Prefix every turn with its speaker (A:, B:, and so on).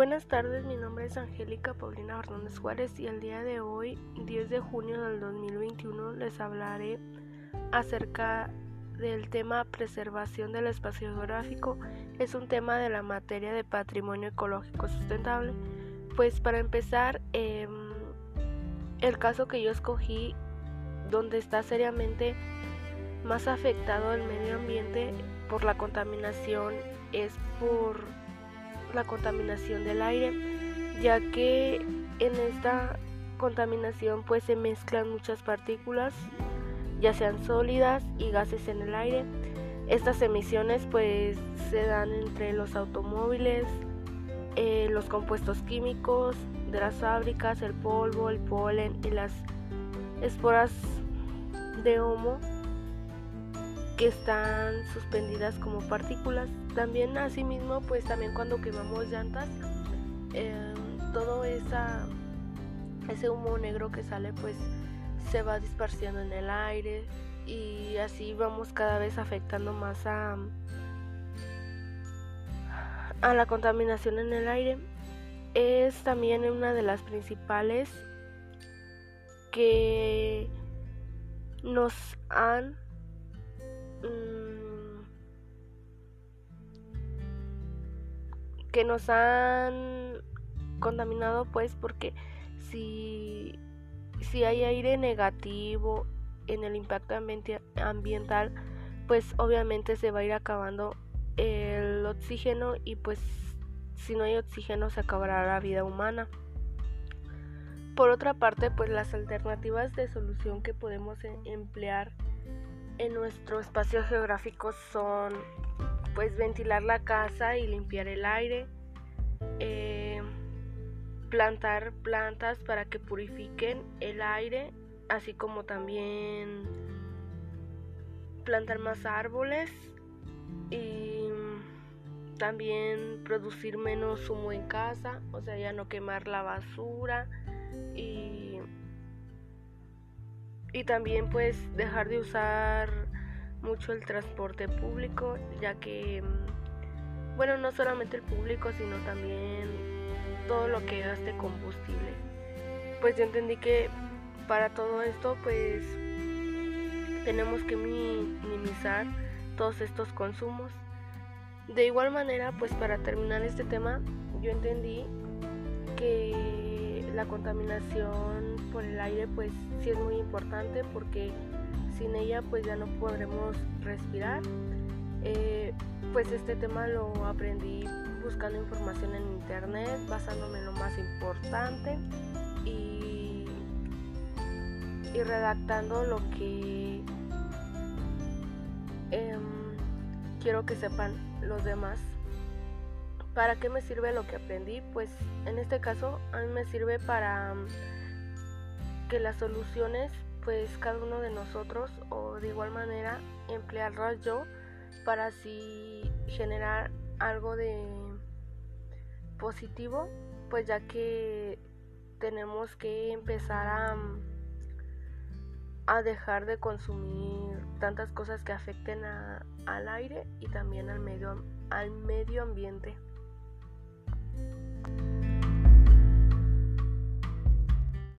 A: Buenas tardes, mi nombre es Angélica Paulina Hernández Juárez y el día de hoy, 10 de junio del 2021, les hablaré acerca del tema preservación del espacio geográfico. Es un tema de la materia de patrimonio ecológico sustentable. Pues para empezar, em, el caso que yo escogí, donde está seriamente más afectado el medio ambiente por la contaminación, es por la contaminación del aire, ya que en esta contaminación pues se mezclan muchas partículas, ya sean sólidas y gases en el aire. Estas emisiones pues se dan entre los automóviles, eh, los compuestos químicos de las fábricas, el polvo, el polen y las esporas de homo que están suspendidas como partículas. También asimismo, pues también cuando quemamos llantas, em, todo ese humo negro que sale pues se va disparciendo en el aire y así vamos cada vez afectando más a, a la contaminación en el aire. Es también una de las principales que nos han Mm, que nos han contaminado pues porque si, si hay aire negativo en el impacto ambiental pues obviamente se va a ir acabando el oxígeno y pues si no hay oxígeno se acabará la vida humana. Por otra parte, pues las alternativas de solución que podemos e-, emplear en nuestro espacio geográfico son pues ventilar la casa y limpiar el aire, eh, plantar plantas para que purifiquen el aire, así como también plantar más árboles y también producir menos humo en casa, o sea, ya no quemar la basura y y también pues dejar de usar mucho el transporte público ya que mm, bueno no solamente el público sino también todo lo que gaste combustible. Pues yo entendí que para todo esto pues tenemos que minimizar todos estos consumos. De igual manera pues para terminar este tema yo entendí que la contaminación por el aire pues sí es muy importante porque sin ella pues ya no podremos respirar. Eh, pues este tema lo aprendí buscando información en internet, basándome en lo más importante y, y redactando lo que em, quiero que sepan los demás ¿Para qué me sirve lo que aprendí? Pues en este caso a mí me sirve para mm, que las soluciones pues cada uno de nosotros o de igual manera emplearlas yo para así generar algo de positivo pues ya que tenemos que empezar a, mm, a dejar de consumir tantas cosas que afecten al aire y también al medio, al medio ambiente.